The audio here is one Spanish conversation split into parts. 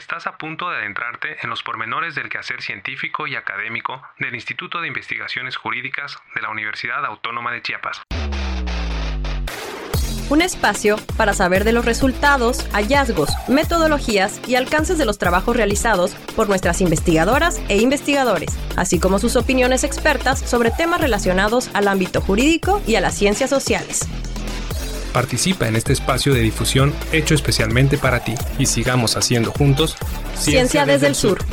Estás a punto de adentrarte en los pormenores del quehacer científico y académico del Instituto de Investigaciones Jurídicas de la Universidad Autónoma de Chiapas. Un espacio para saber de los resultados, hallazgos, metodologías y alcances de los trabajos realizados por nuestras investigadoras e investigadores, así como sus opiniones expertas sobre temas relacionados al ámbito jurídico y a las ciencias sociales. Participa en este espacio de difusión hecho especialmente para ti y sigamos haciendo juntos Ciencia, desde, el sur.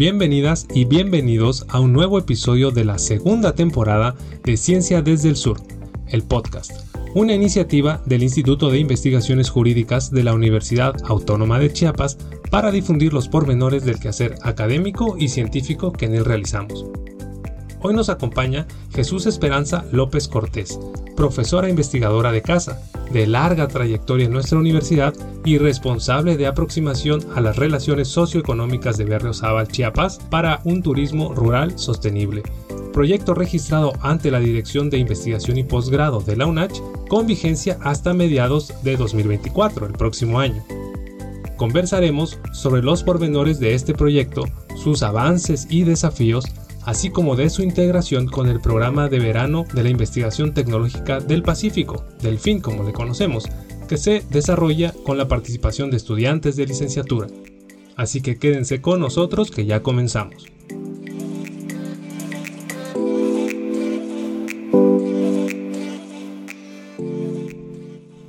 Bienvenidas y bienvenidos a un nuevo episodio de la segunda temporada de Ciencia desde el Sur, el podcast, una iniciativa del Instituto de Investigaciones Jurídicas de la Universidad Autónoma de Chiapas para difundir los pormenores del quehacer académico y científico que en él realizamos. Hoy nos acompaña Jesús Esperanza López Cortés, profesora investigadora de casa, de larga trayectoria en nuestra universidad y responsable de aproximación a las relaciones socioeconómicas de Berriozábal, Chiapas, para un turismo rural sostenible. Proyecto registrado ante la Dirección de Investigación y Posgrado de la UNACH con vigencia hasta mediados de 2024, el próximo año. Conversaremos sobre los pormenores de este proyecto, sus avances y desafíos, así como de su integración con el programa de verano de la investigación tecnológica del Pacífico, del FIN como le conocemos, que se desarrolla con la participación de estudiantes de licenciatura. Así que quédense con nosotros que ya comenzamos.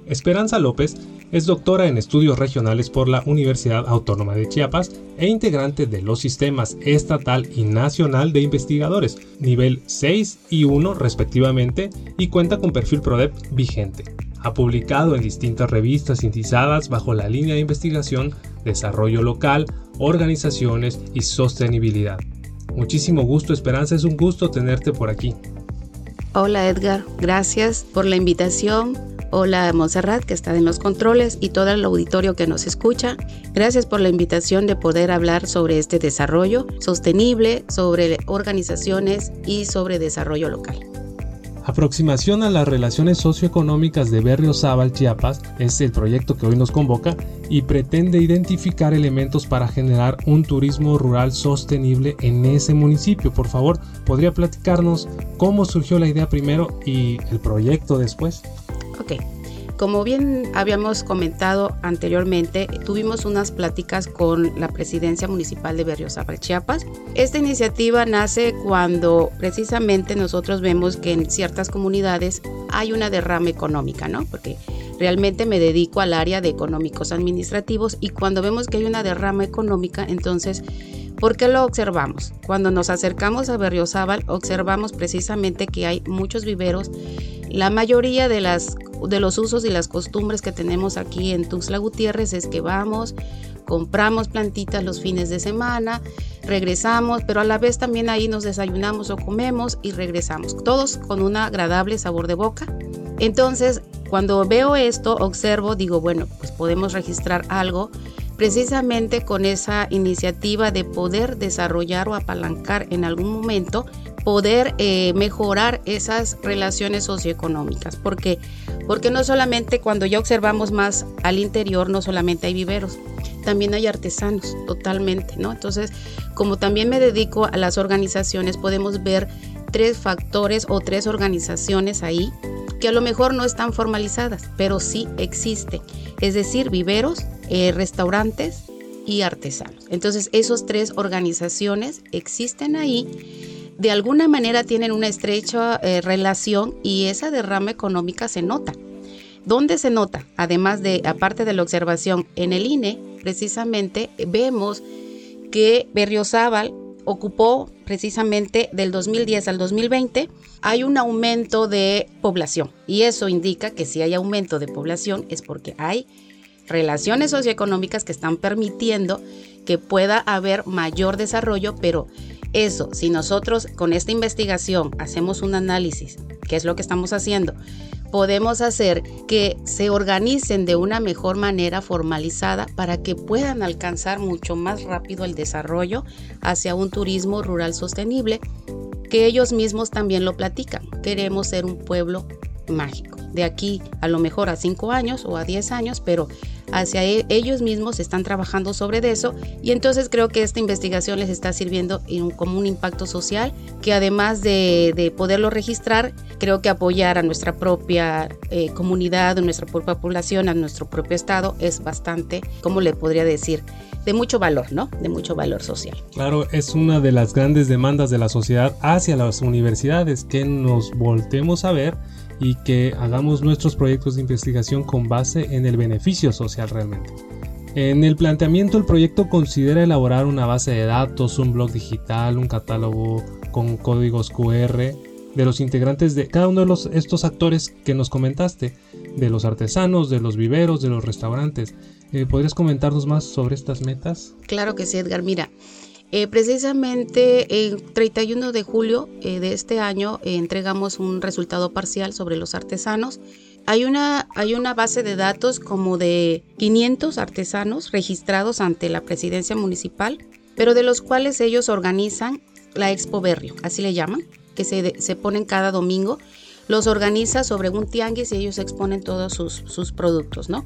Esperanza López es doctora en estudios regionales por la Universidad Autónoma de Chiapas e integrante de los sistemas estatal y nacional de investigadores, nivel 6 y 1 respectivamente, y cuenta con perfil PRODEP vigente. Ha publicado en distintas revistas indizadas bajo la línea de investigación Desarrollo Local, Organizaciones y Sostenibilidad. Muchísimo gusto, Esperanza, es un gusto tenerte por aquí. Hola Edgar, gracias por la invitación Hola Monserrat, que está en los controles, y todo el auditorio que nos escucha. Gracias por la invitación de poder hablar sobre este desarrollo sostenible, sobre organizaciones y sobre desarrollo local. Aproximación a las relaciones socioeconómicas de Berriozábal, Chiapas, es el proyecto que hoy nos convoca y pretende identificar elementos para generar un turismo rural sostenible en ese municipio. Por favor, ¿podría platicarnos cómo surgió la idea primero y el proyecto después? Ok, como bien habíamos comentado anteriormente, tuvimos unas pláticas con la presidencia municipal de Berriozábal, Chiapas. Esta iniciativa nace cuando precisamente nosotros vemos que en ciertas comunidades hay una derrama económica, ¿no? Porque realmente me dedico al área de económicos administrativos y cuando vemos que hay una derrama económica, entonces ¿Por qué lo observamos? Cuando nos acercamos a Berriozábal, observamos precisamente que hay muchos viveros. La mayoría de, las, de los usos y las costumbres que tenemos aquí en Tuxtla Gutiérrez es que vamos, compramos plantitas los fines de semana, regresamos, pero a la vez también ahí nos desayunamos o comemos y regresamos, todos con un agradable sabor de boca. Entonces, cuando veo esto, observo, digo, bueno, pues podemos registrar algo precisamente con esa iniciativa de poder desarrollar o apalancar en algún momento, poder eh, mejorar esas relaciones socioeconómicas. Porque, porque no solamente cuando ya observamos más al interior, no solamente hay viveros, también hay artesanos, totalmente, ¿no? Entonces, como también me dedico a las organizaciones, podemos ver tres factores o tres organizaciones ahí que a lo mejor no están formalizadas, pero sí existen. Es decir, viveros, eh, restaurantes y artesanos. Entonces, esas tres organizaciones existen ahí, de alguna manera tienen una estrecha eh, relación y esa derrama económica se nota. ¿Dónde se nota? Además de, aparte de la observación, en el INE, precisamente vemos que Berriozábal ocupó precisamente del 2010 al 2020, hay un aumento de población. Y eso indica que si hay aumento de población es porque hay relaciones socioeconómicas que están permitiendo que pueda haber mayor desarrollo, pero eso, si nosotros con esta investigación hacemos un análisis, que es lo que estamos haciendo, podemos hacer que se organicen de una mejor manera formalizada para que puedan alcanzar mucho más rápido el desarrollo hacia un turismo rural sostenible, que ellos mismos también lo platican. Queremos ser un pueblo mágico. De aquí a lo mejor a 5 años o a 10 años, pero hacia e, ellos mismos están trabajando sobre eso y entonces creo que esta investigación les está sirviendo como un impacto social que además de, poderlo registrar, creo que apoyar a nuestra propia eh, comunidad, a nuestra propia población, a nuestro propio estado es bastante, ¿cómo le podría decir? de mucho valor, ¿no? De mucho valor social. Claro, es una de las grandes demandas de la sociedad hacia las universidades, que nos voltemos a ver y que hagamos nuestros proyectos de investigación con base en el beneficio social realmente. En el planteamiento el proyecto considera elaborar una base de datos, un blog digital, un catálogo con códigos QR de los integrantes de cada uno de los, estos actores que nos comentaste, de los artesanos, de los viveros, de los restaurantes. Eh, ¿Podrías comentarnos más sobre estas metas? Claro que sí, Edgar. Mira, eh, precisamente el 31 de julio eh, de este año eh, entregamos un resultado parcial sobre los artesanos. Hay una, hay una base de datos como de 500 artesanos registrados ante la presidencia municipal, pero de los cuales ellos organizan la Expo Berrio, así le llaman, que se, se ponen cada domingo. Los organiza sobre un tianguis y ellos exponen todos sus, sus productos, ¿no?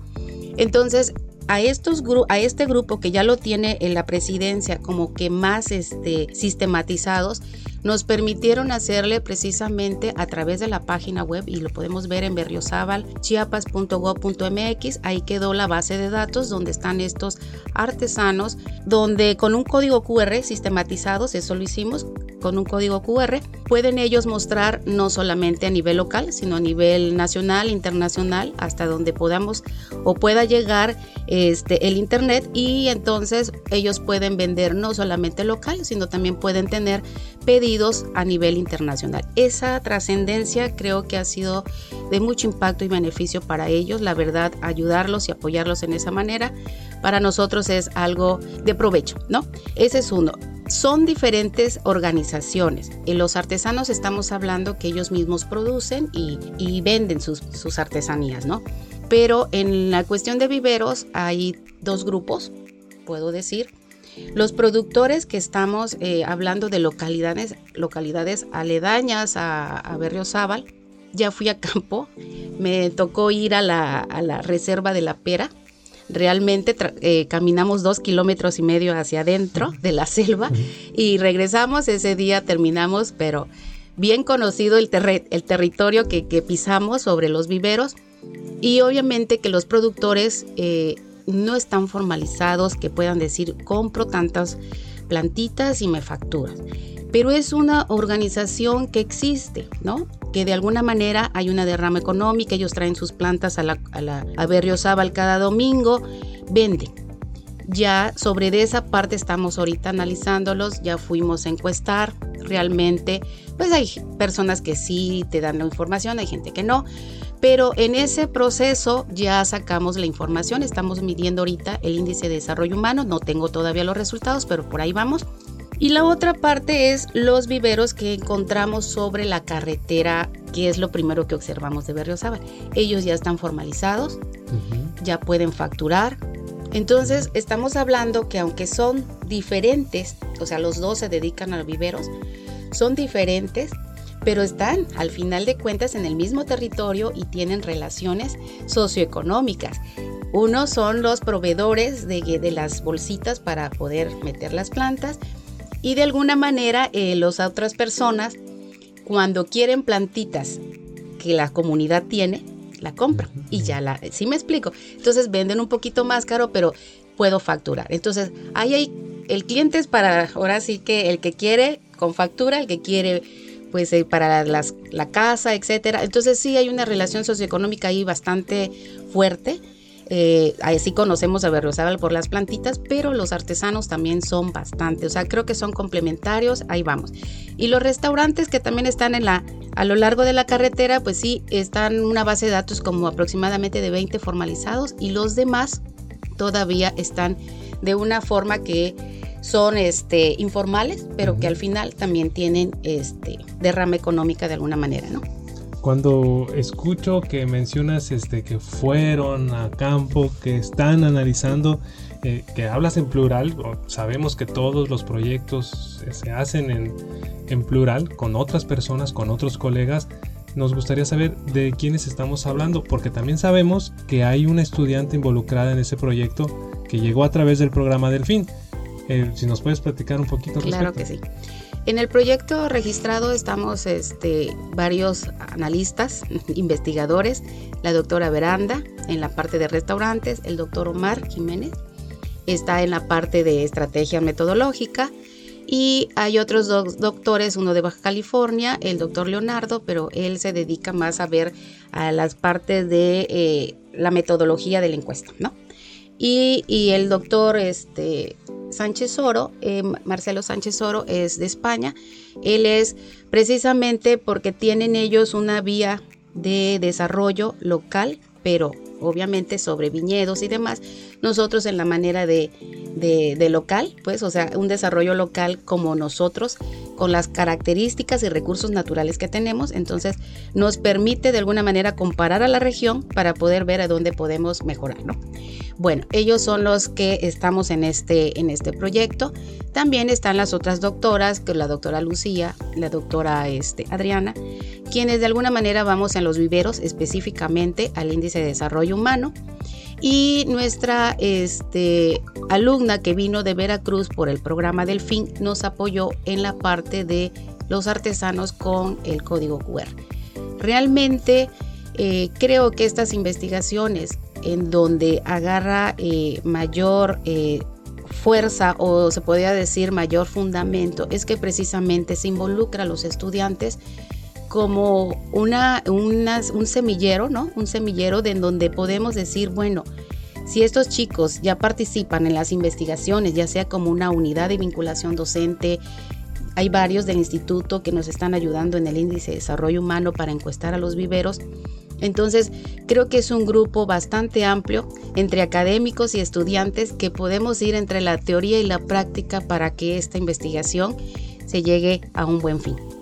Entonces, a, estos a este grupo que ya lo tiene en la presidencia como que más este, sistematizados, nos permitieron hacerle precisamente a través de la página web y lo podemos ver en berriozábal, chiapas.gov.mx, ahí quedó la base de datos donde están estos artesanos, donde con un código QR sistematizados, eso lo hicimos, con un código QR, pueden ellos mostrar no solamente a nivel local, sino a nivel nacional, internacional, hasta donde podamos o pueda llegar este, el Internet y entonces ellos pueden vender no solamente local, sino también pueden tener pedidos a nivel internacional. Esa trascendencia creo que ha sido de mucho impacto y beneficio para ellos, la verdad, ayudarlos y apoyarlos en esa manera, para nosotros es algo de provecho, ¿no? Ese es uno son diferentes organizaciones. En los artesanos estamos hablando que ellos mismos producen y, venden sus, artesanías, ¿no? Pero en la cuestión de viveros hay dos grupos, puedo decir. Los productores que estamos eh, hablando de localidades, localidades aledañas a, a Berriozábal, ya fui a campo, me tocó ir a la, a la reserva de la pera, realmente eh, caminamos dos kilómetros y medio hacia adentro de la selva y regresamos ese día, terminamos, pero bien conocido el, el territorio que, pisamos sobre los viveros. Y obviamente que los productores eh, no están formalizados que puedan decir compro tantas plantitas y me facturas pero es una organización que existe, ¿no? Que de alguna manera hay una derrama económica, ellos traen sus plantas a la, a la a cada domingo, venden. Ya sobre de esa parte estamos ahorita analizándolos, ya fuimos a encuestar, realmente, pues hay personas que sí te dan la información, hay gente que no, pero en ese proceso ya sacamos la información, estamos midiendo ahorita el índice de desarrollo humano, no tengo todavía los resultados, pero por ahí vamos. Y la otra parte es los viveros que encontramos sobre la carretera, que es lo primero que observamos de Berriozábal. Ellos ya están formalizados, ya pueden facturar. Entonces, estamos hablando que aunque son diferentes, o sea, los dos se dedican a los viveros, son diferentes, pero están al final de cuentas en el mismo territorio y tienen relaciones socioeconómicas. Uno son los proveedores de, de las bolsitas para poder meter las plantas y de alguna manera eh, las otras personas, cuando quieren plantitas que la comunidad tiene, la compran y ya la, ¿sí me explico? Entonces venden un poquito más caro, pero puedo facturar. Entonces, ahí hay, el cliente es para, ahora sí que el que quiere con factura, el que quiere pues eh, para las, la casa, etcétera. Entonces sí hay una relación socioeconómica ahí bastante fuerte eh, así conocemos a Berriozábal por las plantitas, pero los artesanos también son bastante, o sea, creo que son complementarios, ahí vamos. Y los restaurantes que también están en la, a lo largo de la carretera, pues sí, están una base de datos como aproximadamente de 20 formalizados y los demás todavía están de una forma que son este, informales, pero que al final también tienen este, derrama económica de alguna manera, ¿no? cuando escucho que mencionas este, que fueron a campo, que están analizando, eh, que hablas en plural, sabemos que todos los proyectos se hacen en, en plural con otras personas, con otros colegas, nos gustaría saber de quiénes estamos hablando, porque también sabemos que hay una estudiante involucrada en ese proyecto que llegó a través del programa Delfín. Eh, si nos puedes platicar un poquito. Claro que sí. En el proyecto registrado estamos este, varios analistas, investigadores, la doctora Veranda en la parte de restaurantes, el doctor Omar Jiménez está en la parte de estrategia metodológica, y hay otros dos doctores, uno de Baja California, el doctor Leonardo, pero él se dedica más a ver a las partes de eh, la metodología de la encuesta, ¿no? Y, el doctor este, Sánchez Oro, eh, Marcelo Sánchez Oro, es de España. Él es precisamente porque tienen ellos una vía de desarrollo local, pero obviamente sobre viñedos y demás. Nosotros en la manera de de, local, pues, o sea, un desarrollo local como nosotros, con las características y recursos naturales que tenemos, entonces nos permite de alguna manera comparar a la región para poder ver a dónde podemos mejorar, ¿no? Bueno, ellos son los que estamos en este, en este proyecto. También están las otras doctoras, que la doctora Lucía, la doctora este, Adriana, quienes de alguna manera vamos en los viveros específicamente al índice de desarrollo humano y nuestra este, alumna que vino de Veracruz por el programa Delfín nos apoyó en la parte de los artesanos con el código QR. Realmente eh, creo que estas investigaciones en donde agarra eh, mayor eh, fuerza o se podría decir mayor fundamento es que precisamente se involucra a los estudiantes como una, un semillero, ¿no? Un semillero de en donde podemos decir, bueno, si estos chicos ya participan en las investigaciones, ya sea como una unidad de vinculación docente, hay varios del instituto que nos están ayudando en el índice de desarrollo humano para encuestar a los viveros. Entonces, creo que es un grupo bastante amplio entre académicos y estudiantes que podemos ir entre la teoría y la práctica para que esta investigación se llegue a un buen fin.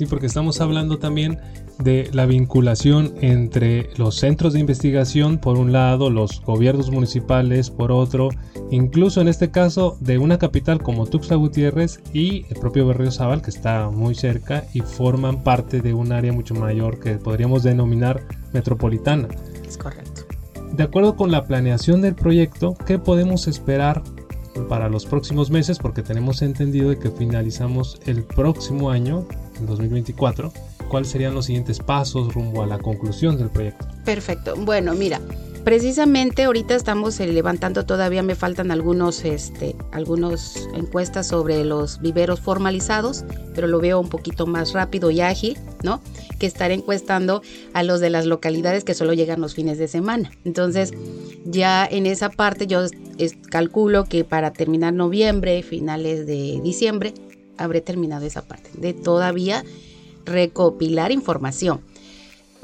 Sí, porque estamos hablando también de la vinculación entre los centros de investigación por un lado, los gobiernos municipales por otro, incluso en este caso de una capital como Tuxtla Gutiérrez y el propio Berriozabal que está muy cerca y forman parte de un área mucho mayor que podríamos denominar metropolitana. Es correcto. De acuerdo con la planeación del proyecto, ¿qué podemos esperar para los próximos meses? Porque tenemos entendido de que finalizamos el próximo año 2024, ¿cuáles serían los siguientes pasos rumbo a la conclusión del proyecto? Perfecto. Bueno, mira, precisamente ahorita estamos eh, levantando, todavía me faltan algunos, este, algunos encuestas sobre los viveros formalizados, pero lo veo un poquito más rápido y ágil, ¿no? Que estar encuestando a los de las localidades que solo llegan los fines de semana. Entonces, ya en esa parte yo calculo que para terminar noviembre, finales de diciembre, habré terminado esa parte, de todavía recopilar información.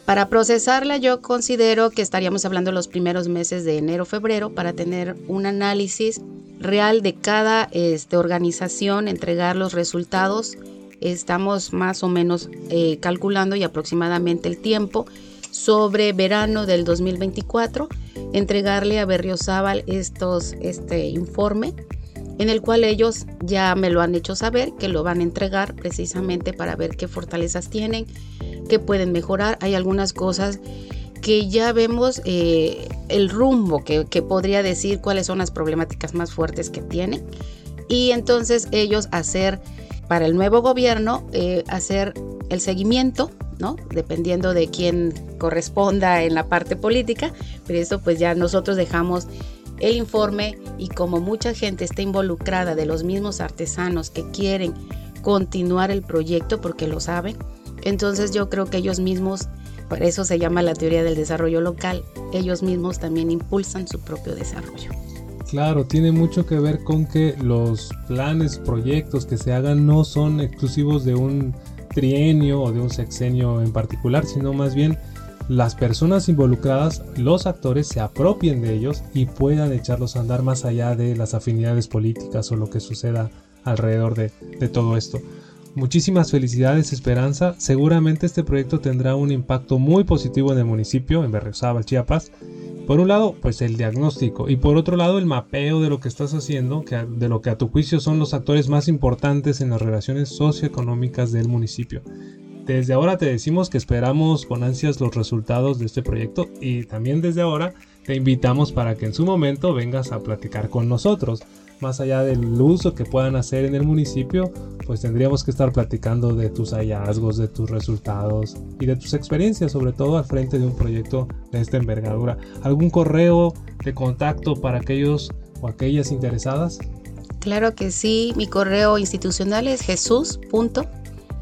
Para procesarla yo considero que estaríamos hablando los primeros meses de enero, febrero para tener un análisis real de cada este, organización, entregar los resultados. Estamos más o menos eh, calculando y aproximadamente el tiempo sobre verano del 2024, entregarle a Berriozábal estos, este informe en el cual ellos ya me lo han hecho saber, que lo van a entregar precisamente para ver qué fortalezas tienen, qué pueden mejorar. Hay algunas cosas que ya vemos eh, el rumbo, que, podría decir cuáles son las problemáticas más fuertes que tienen. Y entonces ellos hacer, para el nuevo gobierno, eh, hacer el seguimiento, ¿no? Dependiendo de quién corresponda en la parte política, pero eso pues ya nosotros dejamos el informe y como mucha gente está involucrada de los mismos artesanos que quieren continuar el proyecto porque lo saben, entonces yo creo que ellos mismos, por eso se llama la teoría del desarrollo local, ellos mismos también impulsan su propio desarrollo. Claro, tiene mucho que ver con que los planes, proyectos que se hagan no son exclusivos de un trienio o de un sexenio en particular, sino más bien las personas involucradas, los actores, se apropien de ellos y puedan echarlos a andar más allá de las afinidades políticas o lo que suceda alrededor de, todo esto. Muchísimas felicidades Esperanza, seguramente este proyecto tendrá un impacto muy positivo en el municipio, en Berriozábal, Chiapas. Por un lado, pues el diagnóstico y por otro lado el mapeo de lo que estás haciendo, que de lo que a tu juicio son los actores más importantes en las relaciones socioeconómicas del municipio. Desde ahora te decimos que esperamos con ansias los resultados de este proyecto y también desde ahora te invitamos para que en su momento vengas a platicar con nosotros. Más allá del uso que puedan hacer en el municipio, pues tendríamos que estar platicando de tus hallazgos, de tus resultados y de tus experiencias, sobre todo al frente de un proyecto de esta envergadura. ¿Algún correo de contacto para aquellos o aquellas interesadas? Claro que sí, mi correo institucional es jesús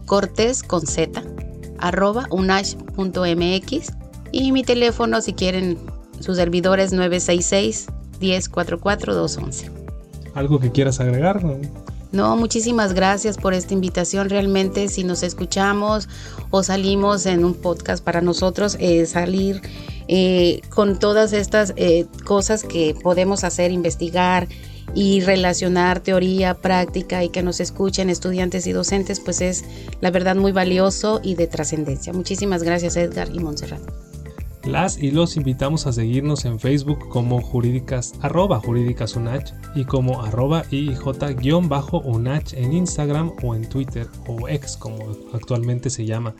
cortés con z arroba unash.mx y mi teléfono si quieren sus servidores 966 1044 211. ¿Algo que quieras agregar? No, muchísimas gracias por esta invitación. Realmente si nos escuchamos o salimos en un podcast para nosotros, eh, salir eh, con todas estas eh, cosas que podemos hacer, investigar, y relacionar teoría, práctica y que nos escuchen estudiantes y docentes, pues es la verdad muy valioso y de trascendencia. Muchísimas gracias Edgar y Montserrat. Las y los invitamos a seguirnos en Facebook como jurídicas, arroba jurídicas unach y como arroba IJ-unach en Instagram o en Twitter o ex como actualmente se llama.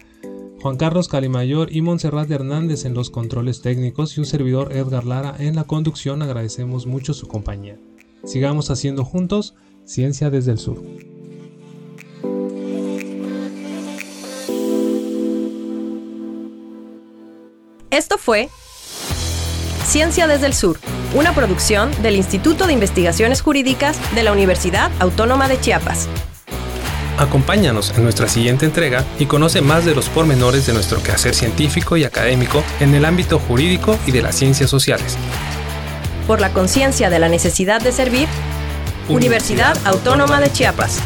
Juan Carlos Calimayor y Montserrat Hernández en los controles técnicos y un servidor Edgar Lara en la conducción agradecemos mucho su compañía. Sigamos haciendo juntos Ciencia desde el Sur. Esto fue Ciencia desde el Sur, una producción del Instituto de Investigaciones Jurídicas de la Universidad Autónoma de Chiapas. Acompáñanos en nuestra siguiente entrega y conoce más de los pormenores de nuestro quehacer científico y académico en el ámbito jurídico y de las ciencias sociales por la conciencia de la necesidad de servir, Universidad Autónoma de Chiapas.